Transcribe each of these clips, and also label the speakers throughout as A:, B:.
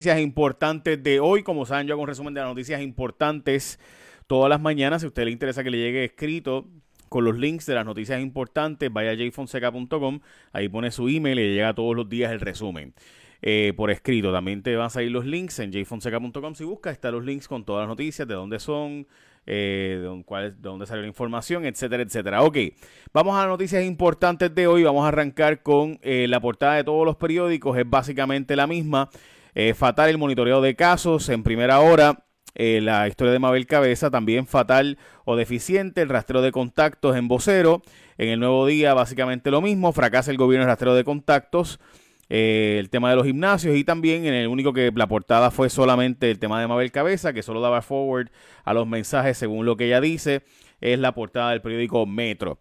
A: noticias importantes de hoy. Como saben, yo hago un resumen de las noticias importantes todas las mañanas. Si a usted le interesa que le llegue escrito con los links de las noticias importantes, vaya a jfonseca.com. Ahí pone su email y le llega todos los días el resumen. Eh, por escrito. También te van a salir los links en jfonseca.com. Si buscas, están los links con todas las noticias, de dónde son, eh, de, de dónde salió la información, etcétera, etcétera. Ok, vamos a las noticias importantes de hoy. Vamos a arrancar con eh, la portada de todos los periódicos. Es básicamente la misma. Eh, fatal el monitoreo de casos en primera hora. Eh, la historia de Mabel Cabeza, también fatal o deficiente, el rastreo de contactos en vocero. En el nuevo día, básicamente lo mismo, fracasa el gobierno el rastreo de contactos. Eh, el tema de los gimnasios y también en el único que la portada fue solamente el tema de Mabel Cabeza, que solo daba forward a los mensajes según lo que ella dice, es la portada del periódico Metro.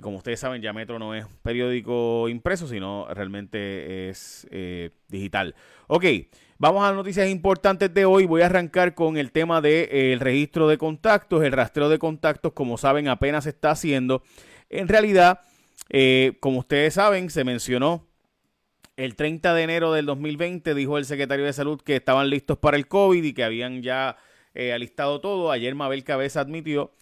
A: Como ustedes saben, ya Metro no es periódico impreso, sino realmente es digital. Ok, vamos a las noticias importantes de hoy. Voy a arrancar con el tema del de, eh, registro de contactos. El rastreo de contactos, como saben, apenas se está haciendo. En realidad, eh, como ustedes saben, se mencionó el 30 de enero del 2020, dijo el secretario de Salud que estaban listos para el COVID y que habían ya eh, alistado todo. Ayer Mabel Cabeza admitió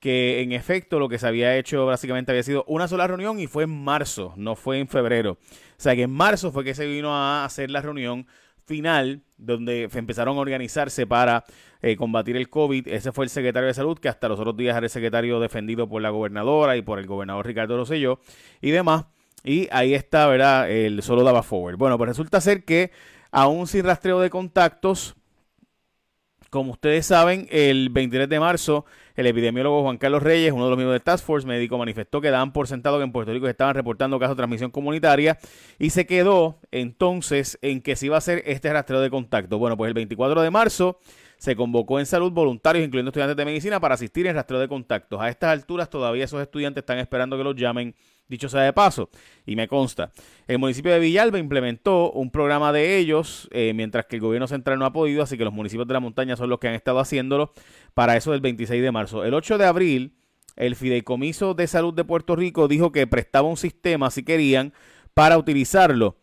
A: que en efecto lo que se había hecho básicamente había sido una sola reunión y fue en marzo, no fue en febrero. O sea que en marzo fue que se vino a hacer la reunión final donde empezaron a organizarse para eh, combatir el COVID. Ese fue el secretario de salud que hasta los otros días era el secretario defendido por la gobernadora y por el gobernador Ricardo Rosselló y demás. Y ahí está, ¿verdad? El solo daba forward. Bueno, pues resulta ser que aún sin rastreo de contactos, como ustedes saben, el 23 de marzo, el epidemiólogo Juan Carlos Reyes, uno de los miembros del Task Force médico, manifestó que daban por sentado que en Puerto Rico estaban reportando casos de transmisión comunitaria y se quedó entonces en que se iba a hacer este rastreo de contacto. Bueno, pues el 24 de marzo se convocó en salud voluntarios, incluyendo estudiantes de medicina, para asistir en rastreo de contactos. A estas alturas todavía esos estudiantes están esperando que los llamen dicho sea de paso, y me consta. El municipio de Villalba implementó un programa de ellos, eh, mientras que el gobierno central no ha podido, así que los municipios de la montaña son los que han estado haciéndolo para eso del 26 de marzo. El 8 de abril, el Fideicomiso de Salud de Puerto Rico dijo que prestaba un sistema, si querían, para utilizarlo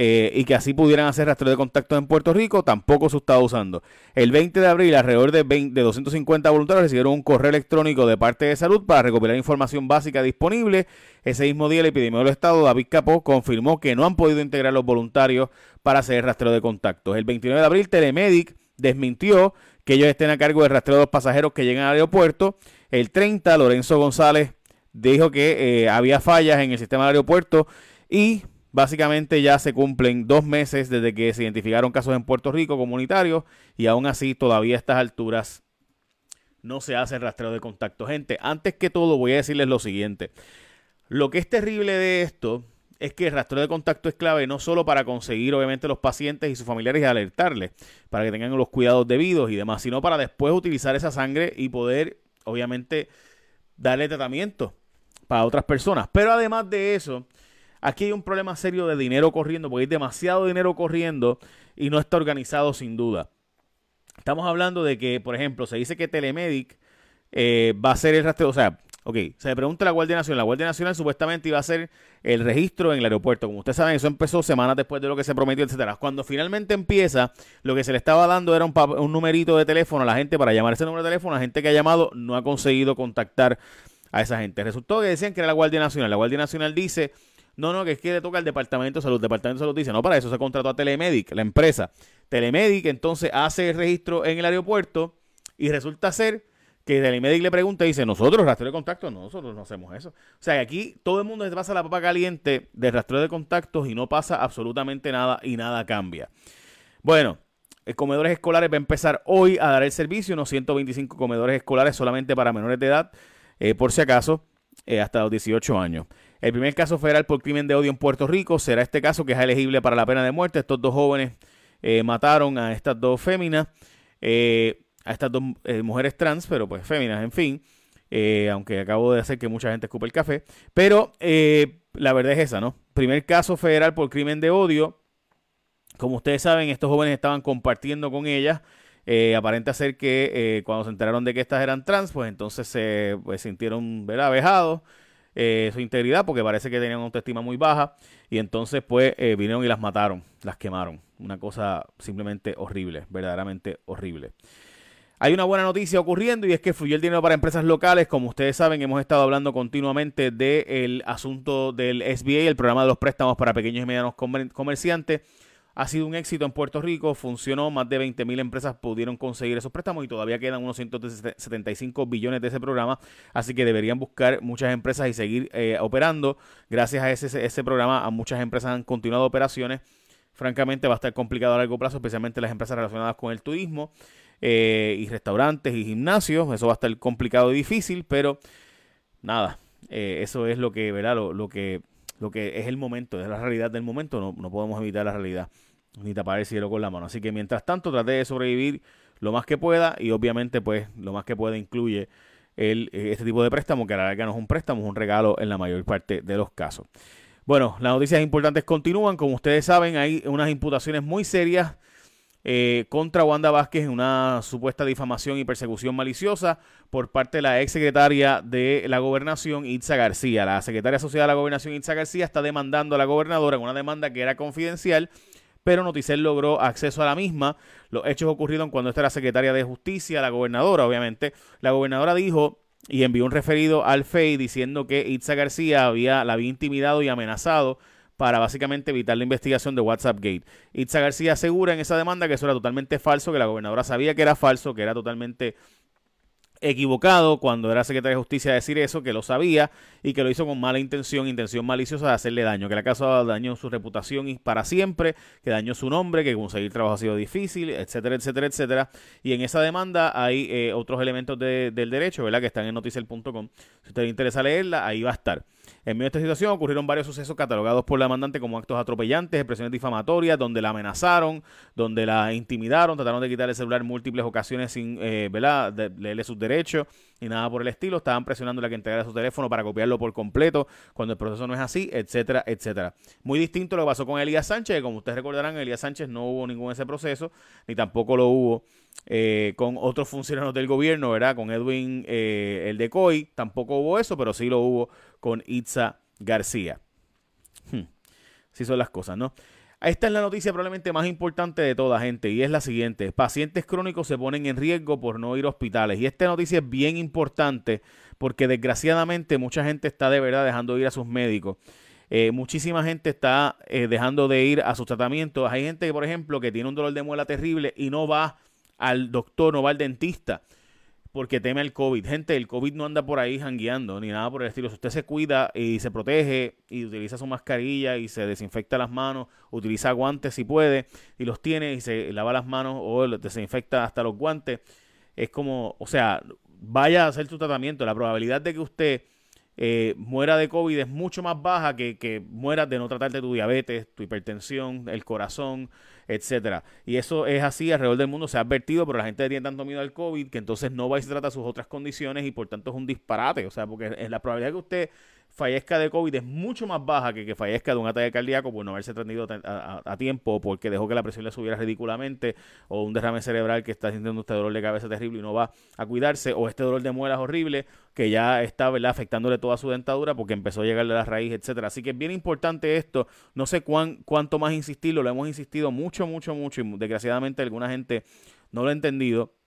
A: eh, y que así pudieran hacer rastreo de contactos en Puerto Rico, tampoco se estaba usando. El 20 de abril, alrededor de, de 250 voluntarios recibieron un correo electrónico de parte de salud para recopilar información básica disponible. Ese mismo día, el epidemiólogo del Estado, David Capó, confirmó que no han podido integrar los voluntarios para hacer rastreo de contactos. El 29 de abril, Telemedic desmintió que ellos estén a cargo del rastreo de los pasajeros que llegan al aeropuerto. El 30, Lorenzo González dijo que eh, había fallas en el sistema del aeropuerto y Básicamente ya se cumplen dos meses desde que se identificaron casos en Puerto Rico comunitarios y aún así todavía a estas alturas no se hace rastreo de contacto. Gente, antes que todo voy a decirles lo siguiente. Lo que es terrible de esto es que el rastreo de contacto es clave no solo para conseguir obviamente los pacientes y sus familiares y alertarles para que tengan los cuidados debidos y demás, sino para después utilizar esa sangre y poder obviamente darle tratamiento para otras personas. Pero además de eso, Aquí hay un problema serio de dinero corriendo, porque hay demasiado dinero corriendo y no está organizado sin duda. Estamos hablando de que, por ejemplo, se dice que Telemedic eh, va a ser el rastreo, o sea, ok, se le pregunta a la Guardia Nacional, la Guardia Nacional supuestamente iba a hacer el registro en el aeropuerto. Como ustedes saben, eso empezó semanas después de lo que se prometió, etcétera. Cuando finalmente empieza, lo que se le estaba dando era un, un numerito de teléfono a la gente para llamar ese número de teléfono. La gente que ha llamado no ha conseguido contactar a esa gente. Resultó que decían que era la Guardia Nacional. La Guardia Nacional dice no, no, que es que le toca al Departamento de Salud. El Departamento de Salud dice, no, para eso se contrató a Telemedic, la empresa. Telemedic entonces hace el registro en el aeropuerto y resulta ser que Telemedic le pregunta y dice, nosotros rastreo de contactos, no, nosotros no hacemos eso. O sea, aquí todo el mundo se pasa la papa caliente de rastreo de contactos y no pasa absolutamente nada y nada cambia. Bueno, comedores escolares va a empezar hoy a dar el servicio, unos 125 comedores escolares solamente para menores de edad, eh, por si acaso, eh, hasta los 18 años. El primer caso federal por crimen de odio en Puerto Rico será este caso que es elegible para la pena de muerte. Estos dos jóvenes eh, mataron a estas dos féminas, eh, a estas dos eh, mujeres trans, pero pues féminas, en fin. aunque acabo de hacer que mucha gente escupe el café. Pero la verdad es esa, ¿no? Primer caso federal por crimen de odio. Como ustedes saben, estos jóvenes estaban compartiendo con ellas. aparenta ser que cuando se enteraron de que estas eran trans, pues entonces se pues, sintieron ¿verdad? Eh, su integridad porque parece que tenían una autoestima muy baja y entonces pues eh, vinieron y las mataron, las quemaron. Una cosa simplemente horrible, verdaderamente horrible. Hay una buena noticia ocurriendo y es que fluyó el dinero para empresas locales. Como ustedes saben, hemos estado hablando continuamente del asunto del SBA, el programa de los préstamos para pequeños y medianos comerciantes ha sido un éxito en Puerto Rico, funcionó, más de 20 mil empresas pudieron conseguir esos préstamos y todavía quedan unos 175 billones de ese programa, así que deberían buscar muchas empresas y seguir eh, operando. Gracias a ese, ese programa, a muchas empresas han continuado operaciones. Francamente va a estar complicado a largo plazo, especialmente las empresas relacionadas con el turismo eh, y restaurantes y gimnasios. Eso va a estar complicado y difícil, pero nada, eh, eso es lo que, ¿verdad? Lo, lo, que, lo que es el momento, es la realidad del momento, no, no podemos evitar la realidad ni tapar el cielo con la mano. Así que mientras tanto trate de sobrevivir lo más que pueda y obviamente pues lo más que pueda incluye el, eh, este tipo de préstamo que a la larga no es un préstamo, es un regalo en la mayor parte de los casos. Bueno, las noticias importantes continúan. Como ustedes saben, hay unas imputaciones muy serias eh, contra Wanda Vázquez en una supuesta difamación y persecución maliciosa por parte de la ex secretaria de la gobernación, Itza García. La secretaria asociada de la gobernación, Itza García, está demandando a la gobernadora en una demanda que era confidencial pero Noticel logró acceso a la misma. Los hechos ocurrieron cuando esta era secretaria de Justicia, la gobernadora, obviamente. La gobernadora dijo y envió un referido al FEI diciendo que Itza García había, la había intimidado y amenazado para básicamente evitar la investigación de WhatsApp Gate. Itza García asegura en esa demanda que eso era totalmente falso, que la gobernadora sabía que era falso, que era totalmente equivocado cuando era secretario de justicia decir eso, que lo sabía y que lo hizo con mala intención, intención maliciosa de hacerle daño, que le ha causado daño su reputación y para siempre, que dañó su nombre, que conseguir trabajo ha sido difícil, etcétera, etcétera, etcétera. Y en esa demanda hay eh, otros elementos del derecho, ¿verdad? Que están en noticiel.com. Si usted le interesa leerla, ahí va a estar. En medio de esta situación ocurrieron varios sucesos catalogados por la demandante como actos atropellantes, expresiones difamatorias, donde la amenazaron, donde la intimidaron, trataron de quitarle el celular múltiples ocasiones sin eh, de, leerle sus derechos y nada por el estilo. Estaban presionando a que entregara su teléfono para copiarlo por completo cuando el proceso no es así, etcétera, etcétera. Muy distinto lo que pasó con Elías Sánchez, como ustedes recordarán, Elías Sánchez no hubo ningún ese proceso, ni tampoco lo hubo eh, con otros funcionarios del gobierno, ¿verdad? Con Edwin, eh, el de COI, tampoco hubo eso, pero sí lo hubo con Itza García. Hmm. Son las cosas, ¿no? Esta es la noticia probablemente más importante de toda gente y es la siguiente. Pacientes crónicos se ponen en riesgo por no ir a hospitales. Y esta noticia es bien importante porque desgraciadamente mucha gente está de verdad dejando de ir a sus médicos. Eh, muchísima gente está eh, dejando de ir a sus tratamientos. Hay gente, por ejemplo, que tiene un dolor de muela terrible y no va al doctor, no va al dentista porque teme al COVID. Gente, el COVID no anda por ahí jangueando ni nada por el estilo. Si usted se cuida y se protege y utiliza su mascarilla y se desinfecta las manos, utiliza guantes si puede y los tiene y se lava las manos o desinfecta hasta los guantes, es como, o sea, vaya a hacer su tratamiento. La probabilidad de que usted eh, muera de COVID es mucho más baja que, que mueras de no tratarte tu diabetes, tu hipertensión, el corazón, etcétera. Y eso es así alrededor del mundo, se ha advertido, pero la gente tiene tanto miedo al COVID que entonces no va y se trata sus otras condiciones y por tanto es un disparate. O sea, porque la probabilidad que usted fallezca de COVID es mucho más baja que que fallezca de un ataque cardíaco por no haberse atendido a, tiempo, porque dejó que la presión le subiera ridículamente, o un derrame cerebral que está sintiendo este dolor de cabeza terrible y no va a cuidarse, o este dolor de muelas horrible que ya está ¿verdad? afectándole toda su dentadura porque empezó a llegarle a la raíz, etcétera. Así que es bien importante esto. No sé cuán, cuánto más insistirlo, lo hemos insistido mucho, mucho, mucho, y desgraciadamente alguna gente no lo ha entendido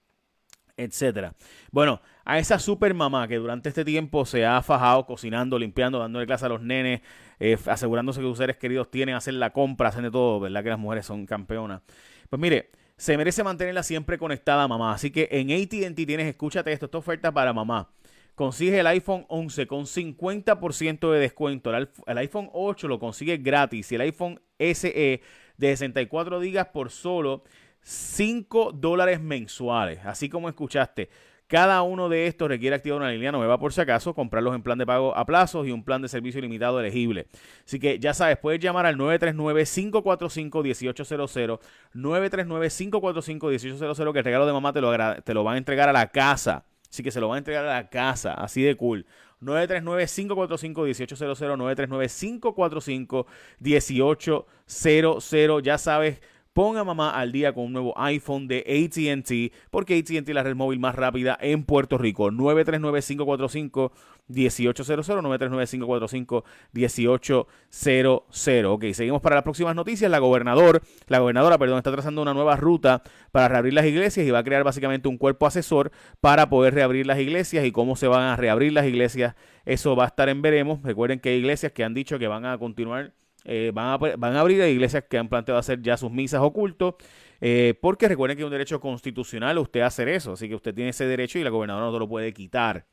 A: etcétera. Bueno, a esa super mamá que durante este tiempo se ha fajado cocinando, limpiando, dándole clase a los nenes, eh, asegurándose que sus seres queridos tienen, hacer la compra, hacen de todo, ¿verdad? Que las mujeres son campeonas. Pues mire, se merece mantenerla siempre conectada, mamá. Así que en ATT tienes, escúchate esto, esta oferta para mamá. Consigue el iPhone 11 con 50% de descuento. El, iPhone 8 lo consigue gratis y el iPhone SE de 64 GB por solo 5 dólares mensuales. Así como escuchaste. Cada uno de estos requiere activar una línea nueva por si acaso, comprarlos en plan de pago a plazos y un plan de servicio ilimitado elegible. Así que ya sabes, puedes llamar al 939-545-1800, 939-545-1800, que el regalo de mamá te lo, te lo van a entregar a la casa. Así que se lo van a entregar a la casa, así de cool. 939-545-1800, 939-545-1800. Ya sabes, Ponga mamá al día con un nuevo iPhone de ATT, porque ATT es la red móvil más rápida en Puerto Rico. 939-545-1800, 939-545-1800. Ok, seguimos para las próximas noticias. La gobernador, la gobernadora, perdón, está trazando una nueva ruta para reabrir las iglesias y va a crear básicamente un cuerpo asesor para poder reabrir las iglesias y cómo se van a reabrir las iglesias. Eso va a estar en veremos. Recuerden que hay iglesias que han dicho que van a continuar eh, van, a, van, a, abrir iglesias que han planteado hacer ya sus misas ocultos, eh, porque recuerden que es un derecho constitucional usted hacer eso, así que usted tiene ese derecho y la gobernadora no se lo puede quitar.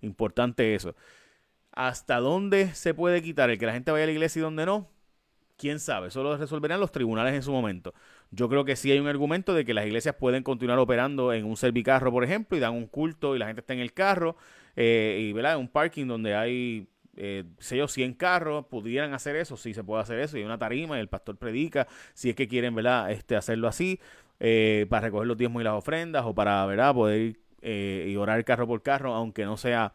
A: Importante eso. ¿Hasta dónde se puede quitar el que la gente vaya a la iglesia y dónde no? ¿Quién sabe? Eso lo resolverán los tribunales en su momento. Yo creo que sí hay un argumento de que las iglesias pueden continuar operando en un servicarro, por ejemplo, y dan un culto y la gente está en el carro, eh, y ¿verdad? un parking donde hay eh, sé yo, 100 carros, pudieran hacer eso, sí se puede hacer eso, y una tarima y el pastor predica, si es que quieren, ¿verdad?, este, hacerlo así, eh, para recoger los diezmos y las ofrendas, o para, ¿verdad?, poder ir eh, y orar carro por carro, aunque no sea,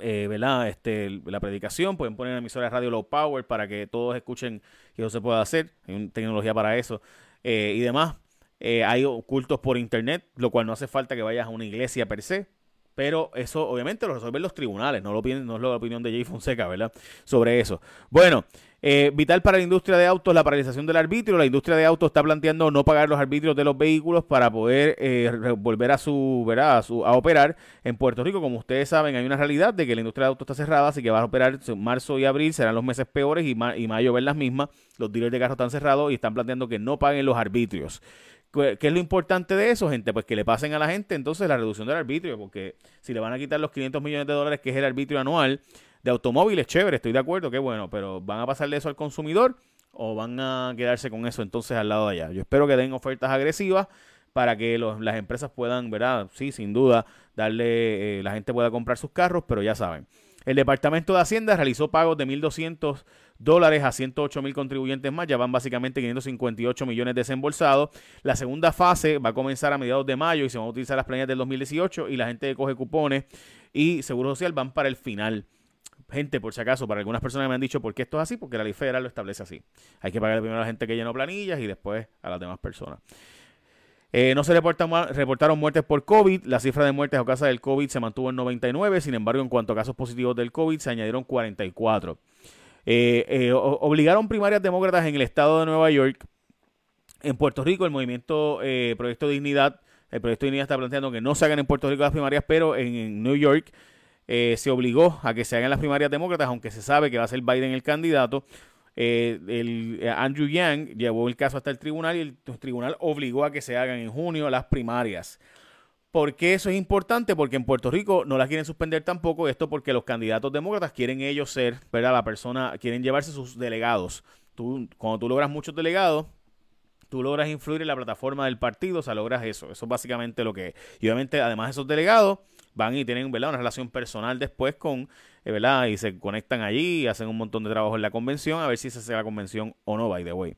A: eh, este, la predicación, pueden poner emisora de radio low power para que todos escuchen que eso se pueda hacer, hay tecnología para eso, y demás. hay cultos por internet, lo cual no hace falta que vayas a una iglesia per se, pero eso obviamente lo resuelven los tribunales, no, lo, no es la opinión de Jay Fonseca, ¿verdad? Sobre eso. Bueno, eh, vital para la industria de autos, la paralización del arbitrio. La industria de autos está planteando no pagar los arbitrios de los vehículos para poder eh, volver a su, ¿verdad? A, su, a operar en Puerto Rico. Como ustedes saben, hay una realidad de que la industria de autos está cerrada, así que va a operar en marzo y abril, serán los meses peores y, y mayo ven las mismas. Los dealers de carros están cerrados y están planteando que no paguen los arbitrios. ¿Qué es lo importante de eso, gente? Pues que le pasen a la gente entonces la reducción del arbitrio, porque si le van a quitar los 500 millones de dólares que es el arbitrio anual de automóviles, chévere, estoy de acuerdo, qué bueno, pero ¿van a pasarle eso al consumidor o van a quedarse con eso entonces al lado de allá? Yo espero que den ofertas agresivas para que las empresas puedan, ¿verdad? Sí, sin duda, darle, eh, la gente pueda comprar sus carros, pero ya saben. El Departamento de Hacienda realizó pagos de 1.200 dólares a 108 mil contribuyentes más. Ya van básicamente 558 millones desembolsados. La segunda fase va a comenzar a mediados de mayo y se van a utilizar las planillas del 2018 y la gente que coge cupones y Seguro Social van para el final. Gente, por si acaso, para algunas personas me han dicho por qué esto es así, porque la ley federal lo establece así. Hay que pagar primero a la gente que llenó planillas y después a las demás personas. Eh, no se reportaron muertes por COVID. La cifra de muertes a causa del COVID se mantuvo en 99. Sin embargo, en cuanto a casos positivos del COVID, se añadieron 44. Eh, eh, obligaron primarias demócratas en el estado de Nueva York. En Puerto Rico, el movimiento Proyecto Dignidad, el Proyecto Dignidad está planteando que no se hagan en Puerto Rico las primarias, pero en, New York se obligó a que se hagan las primarias demócratas, aunque se sabe que va a ser Biden el candidato. Eh, el, eh, Andrew Yang llevó el caso hasta el tribunal y el tribunal obligó a que se hagan en junio las primarias. ¿Por qué eso es importante? Porque en Puerto Rico no las quieren suspender tampoco. Esto porque los candidatos demócratas quieren ellos ser, ¿verdad? La persona, quieren llevarse sus delegados. Tú, cuando tú logras muchos delegados, tú logras influir en la plataforma del partido, o sea, logras eso. Eso es básicamente lo que es. Y obviamente, además de esos delegados, van y tienen ¿verdad? una relación personal después con, eh, ¿verdad? Y se conectan allí y hacen un montón de trabajo en la convención, a ver si se hace la convención o no, by the way.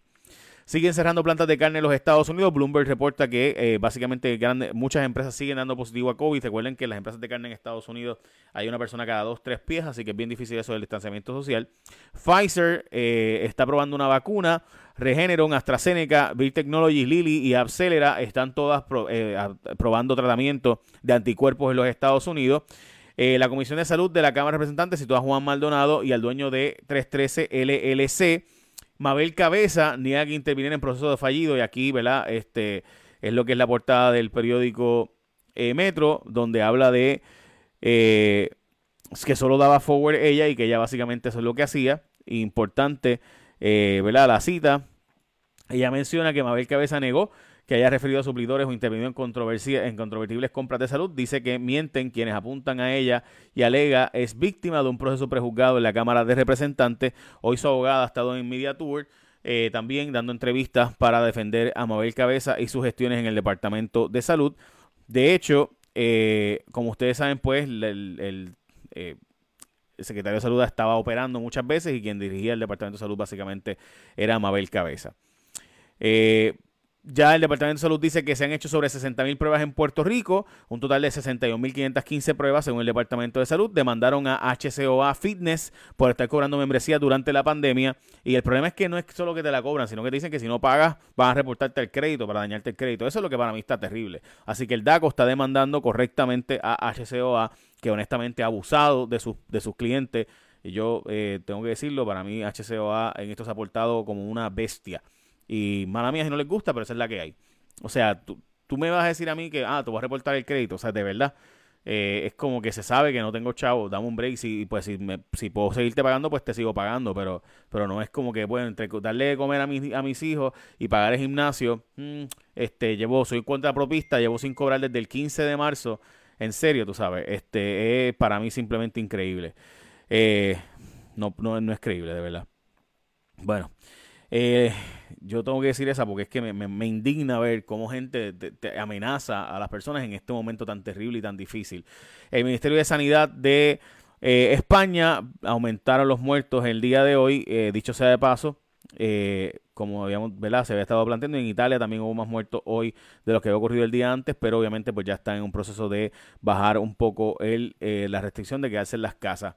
A: Siguen cerrando plantas de carne en los Estados Unidos. Bloomberg reporta que eh, básicamente muchas empresas siguen dando positivo a COVID. Recuerden que las empresas de carne en Estados Unidos hay una persona cada dos, tres pies, así que es bien difícil eso del distanciamiento social. Pfizer eh, está probando una vacuna. Regeneron, AstraZeneca, Biotechnology, Lilly y Abcelera están todas eh, probando tratamiento de anticuerpos en los Estados Unidos. la Comisión de Salud de la Cámara de Representantes citó a Juan Maldonado y al dueño de 313 LLC Mabel Cabeza niega que interviniera en proceso de fallido y aquí, ¿verdad? Este es lo que es la portada del periódico eh, Metro, donde habla de eh, que solo daba forward ella y que ella básicamente eso es lo que hacía. Importante, eh, ¿verdad? La cita. Ella menciona que Mabel Cabeza negó que haya referido a suplidores o intervenido en, controversia, en controvertibles compras de salud. Dice que mienten quienes apuntan a ella y alega es víctima de un proceso prejuzgado en la Cámara de Representantes. Hoy su abogada ha estado en Media Tour. Eh, también dando entrevistas para defender a Mabel Cabeza y sus gestiones en el Departamento de Salud. De hecho, eh, como ustedes saben, pues el, eh, el secretario de Salud estaba operando muchas veces y quien dirigía el Departamento de Salud básicamente era Mabel Cabeza. Ya el Departamento de Salud dice que se han hecho sobre 60.000 pruebas en Puerto Rico, un total de 61.515 pruebas según el Departamento de Salud. Demandaron a HCOA Fitness por estar cobrando membresía durante la pandemia. Y el problema es que no es solo que te la cobran, sino que te dicen que si no pagas van a reportarte el crédito para dañarte el crédito. Eso es lo que para mí está terrible. Así que el DACO está demandando correctamente a HCOA, que honestamente ha abusado de sus, de sus clientes. Y yo eh, tengo que decirlo, para mí HCOA en esto se ha portado como una bestia. Y mala mía si no les gusta, pero esa es la que hay. O sea, tú, tú me vas a decir a mí que, ah, te voy a reportar el crédito. O sea, de verdad, eh, es como que se sabe que no tengo chavo, dame un break. Si, pues, si, me, si puedo seguirte pagando, pues te sigo pagando. Pero, pero no es como que, bueno, entre darle de comer a, mis, a mis hijos y pagar el gimnasio, mm, este, llevo, soy propista llevo sin cobrar desde el 15 de marzo. En serio, tú sabes, este es para mí simplemente increíble. Eh, no, no, no es creíble, de verdad. Bueno, eh, yo tengo que decir esa porque es que me, indigna ver cómo gente te, amenaza a las personas en este momento tan terrible y tan difícil. El Ministerio de Sanidad de eh, España aumentaron los muertos el día de hoy, eh, dicho sea de paso. como habíamos, ¿verdad? Se había estado planteando, en Italia también hubo más muertos hoy de los que había ocurrido el día antes, pero obviamente pues ya está en un proceso de bajar un poco el, la restricción de quedarse en las casas.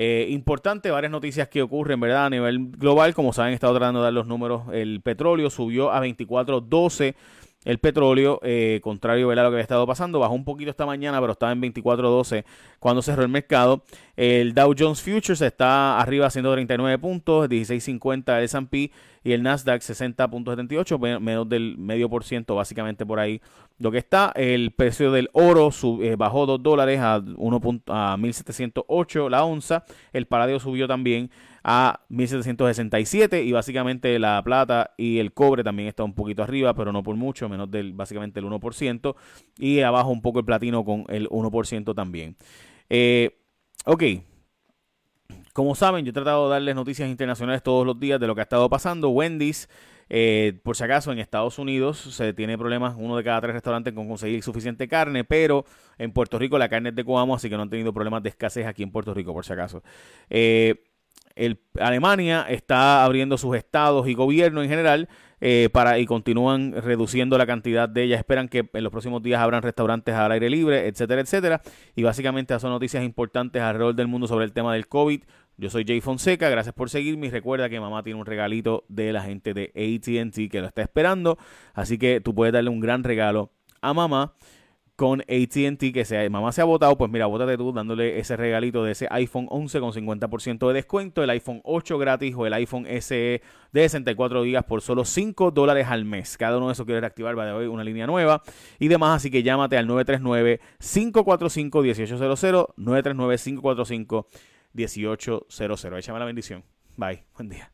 A: Eh, importante, varias noticias que ocurren, ¿verdad? A nivel global, como saben, he estado tratando de dar los números. El petróleo subió a 24.12 el petróleo, eh, contrario a lo que había estado pasando, bajó un poquito esta mañana, pero estaba en 24.12 cuando cerró el mercado. El Dow Jones Futures está arriba a 139 puntos, 16.50 el S&P y el Nasdaq 60.78, menos del medio por ciento, básicamente por ahí lo que está. El precio del oro eh, bajó 2 dólares a, 1. a 1.708 la onza. El paladio subió también a 1767 y básicamente la plata y el cobre también está un poquito arriba, pero no por mucho, menos del básicamente el 1% y abajo un poco el platino con el 1% también. Eh, ok. Como saben, yo he tratado de darles noticias internacionales todos los días de lo que ha estado pasando. Wendy's, eh, por si acaso, en Estados Unidos se tiene problemas, uno de cada tres restaurantes con conseguir suficiente carne, pero en Puerto Rico la carne es de Coamo, así que no han tenido problemas de escasez aquí en Puerto Rico, por si acaso. Eh, Alemania está abriendo sus estados y gobierno en general eh, para y continúan reduciendo la cantidad de ellas. Esperan que en los próximos días abran restaurantes al aire libre, etcétera, etcétera. Y básicamente son noticias importantes alrededor del mundo sobre el tema del COVID. Yo soy Jay Fonseca, gracias por seguirme recuerda que mamá tiene un regalito de la gente de ATT que lo está esperando. Así que tú puedes darle un gran regalo a mamá con ATT, que se, mamá se ha votado, pues mira, vótate tú dándole ese regalito de ese iPhone 11 con 50% de descuento, el iPhone 8 gratis o el iPhone SE de 64 GB por solo 5 dólares al mes. Cada uno de esos quiere reactivar, va de hoy una línea nueva y demás, así que llámate al 939-545-1800, 939-545-1800. Échame la bendición. Bye, buen día.